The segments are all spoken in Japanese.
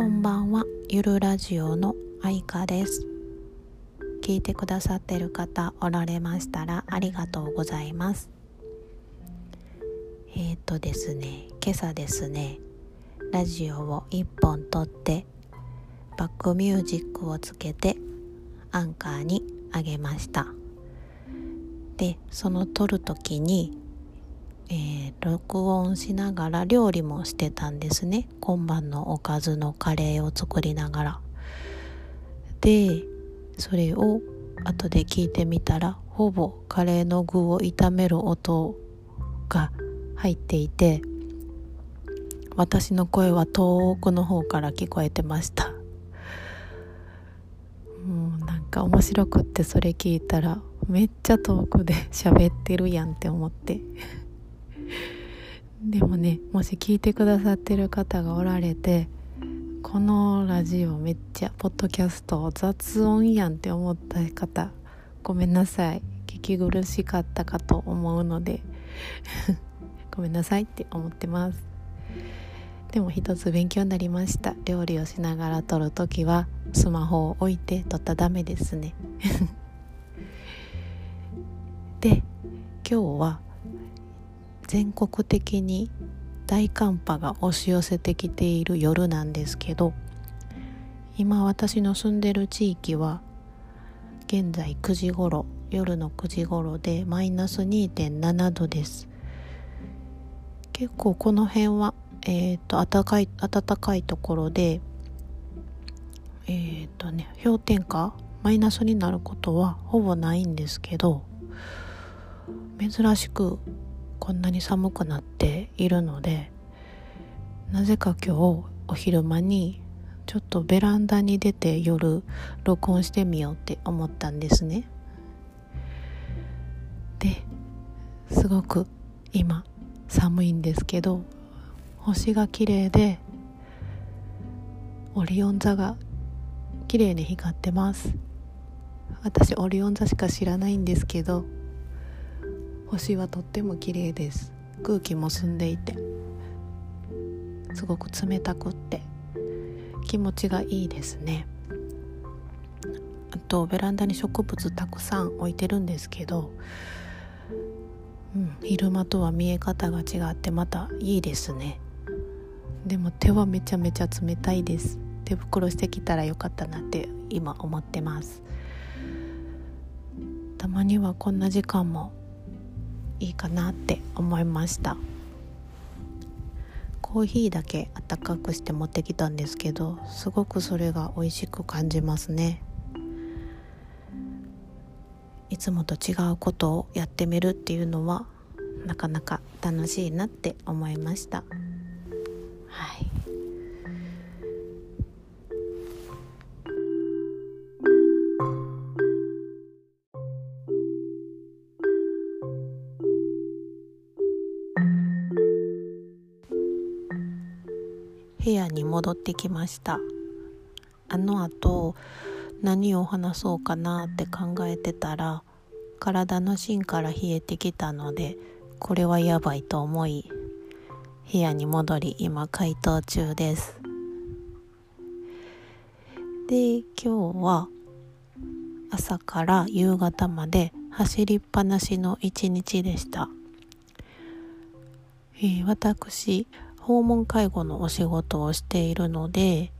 こんばんは。ゆるラジオのあいかです。聞いてくださってる方おられましたらありがとうございます。えっ、ー、とですね今朝ですねラジオを1本撮ってバックミュージックをつけてアンカーにあげました。でその撮る時にえー、録音しながら料理もしてたんですね。今晩のおかずのカレーを作りながら。でそれを後で聞いてみたらほぼカレーの具を炒める音が入っていて私の声は遠くの方から聞こえてました。もうなんか面白くってそれ聞いたらめっちゃ遠くで喋ってるやんって思って。でもねもし聞いてくださってる方がおられてこのラジオめっちゃポッドキャスト雑音やんって思った方ごめんなさい。聞き苦しかったかと思うので ごめんなさいって思ってます。でも一つ勉強になりました。料理をしながら撮る時はスマホを置いて撮ったダメですね。で今日は全国的に大寒波が押し寄せてきている夜なんですけど今私の住んでる地域は現在9時頃夜の9時頃でマイナス2.7度です。結構この辺はえっ、ー、と暖かい暖かいところでえっ、ー、とね氷点下マイナスになることはほぼないんですけど珍しくこんなに寒くなっているのでなぜか今日お昼間にちょっとベランダに出て夜録音してみようって思ったんですね。ですごく今寒いんですけど星が綺麗でオリオン座が綺麗に光ってます。私オリオン座しか知らないんですけど星はとっても綺麗です。空気も澄んでいてすごく冷たくって気持ちがいいですね。あとベランダに植物たくさん置いてるんですけど、うん、昼間とは見え方が違ってまたいいですね。でも手はめちゃめちゃ冷たいです。手袋してきたらよかったなって今思ってます。たまにはこんな時間もいいかなって思いました。コーヒーだけあったかくして持ってきたんですけどすごくそれが美味しく感じますね。いつもと違うことをやってみるっていうのはなかなか楽しいなって思いました。部屋に戻ってきました。あのあと何を話そうかなって考えてたら体の芯から冷えてきたのでこれはやばいと思い部屋に戻り今解凍中です。で今日は朝から夕方まで走りっぱなしの一日でした、えー、私訪問介護のお仕事をしているので、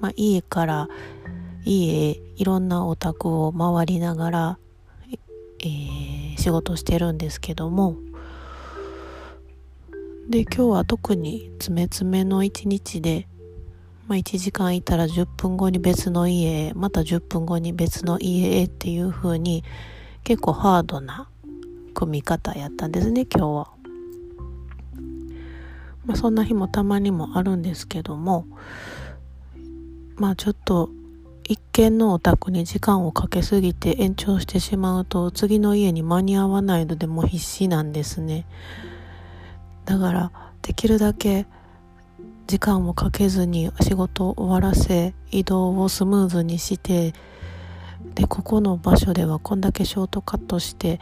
まあ、家から家へいろんなお宅を回りながら、えー、仕事してるんですけどもで今日は特に詰め詰めの一日で、まあ、1時間いたら10分後に別の家へまた10分後に別の家へっていう風に結構ハードな組み方やったんですね今日は。まあ、そんな日もたまにもあるんですけどもまあちょっと一軒のお宅に時間をかけすぎて延長してしまうと次の家に間に合わないのでもう必死なんですね。だからできるだけ時間をかけずに仕事を終わらせ移動をスムーズにしてでここの場所ではこんだけショートカットして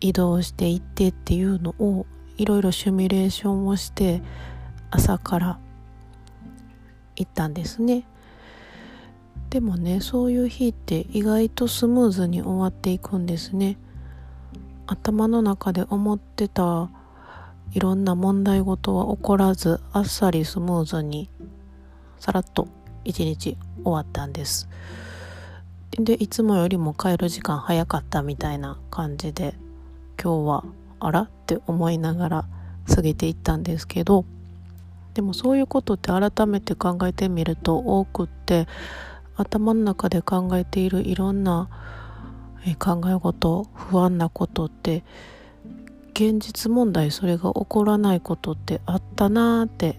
移動していってっていうのをいろいろシミュレーションをして朝から行ったんですね。でもねそういう日って意外とスムーズに終わっていくんですね。頭の中で思ってたいろんな問題事は起こらずあっさりスムーズにさらっと一日終わったんです。でいつもよりも帰る時間早かったみたいな感じで今日はあら？って思いながら過ぎていったんですけどでもそういうことって改めて考えてみると多くって頭の中で考えているいろんな考え事不安なことって現実問題それが起こらないことってあったなーって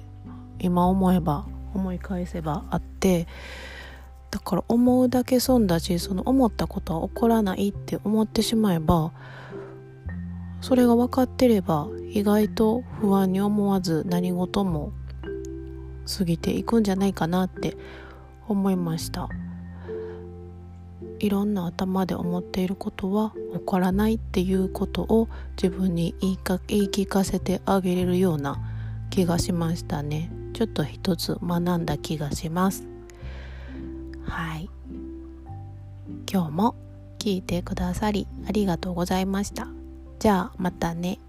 今思えば思い返せばあってだから思うだけ損だしその思ったことは起こらないって思ってしまえばそれが分かってれば意外と不安に思わず何事も過ぎていくんじゃないかなって思いました。いろんな頭で思っていることは起こらないっていうことを自分に言いか言い聞かせてあげれるような気がしましたね。ちょっと一つ学んだ気がします。はい。今日も聞いてくださりありがとうございました。じゃあまたね。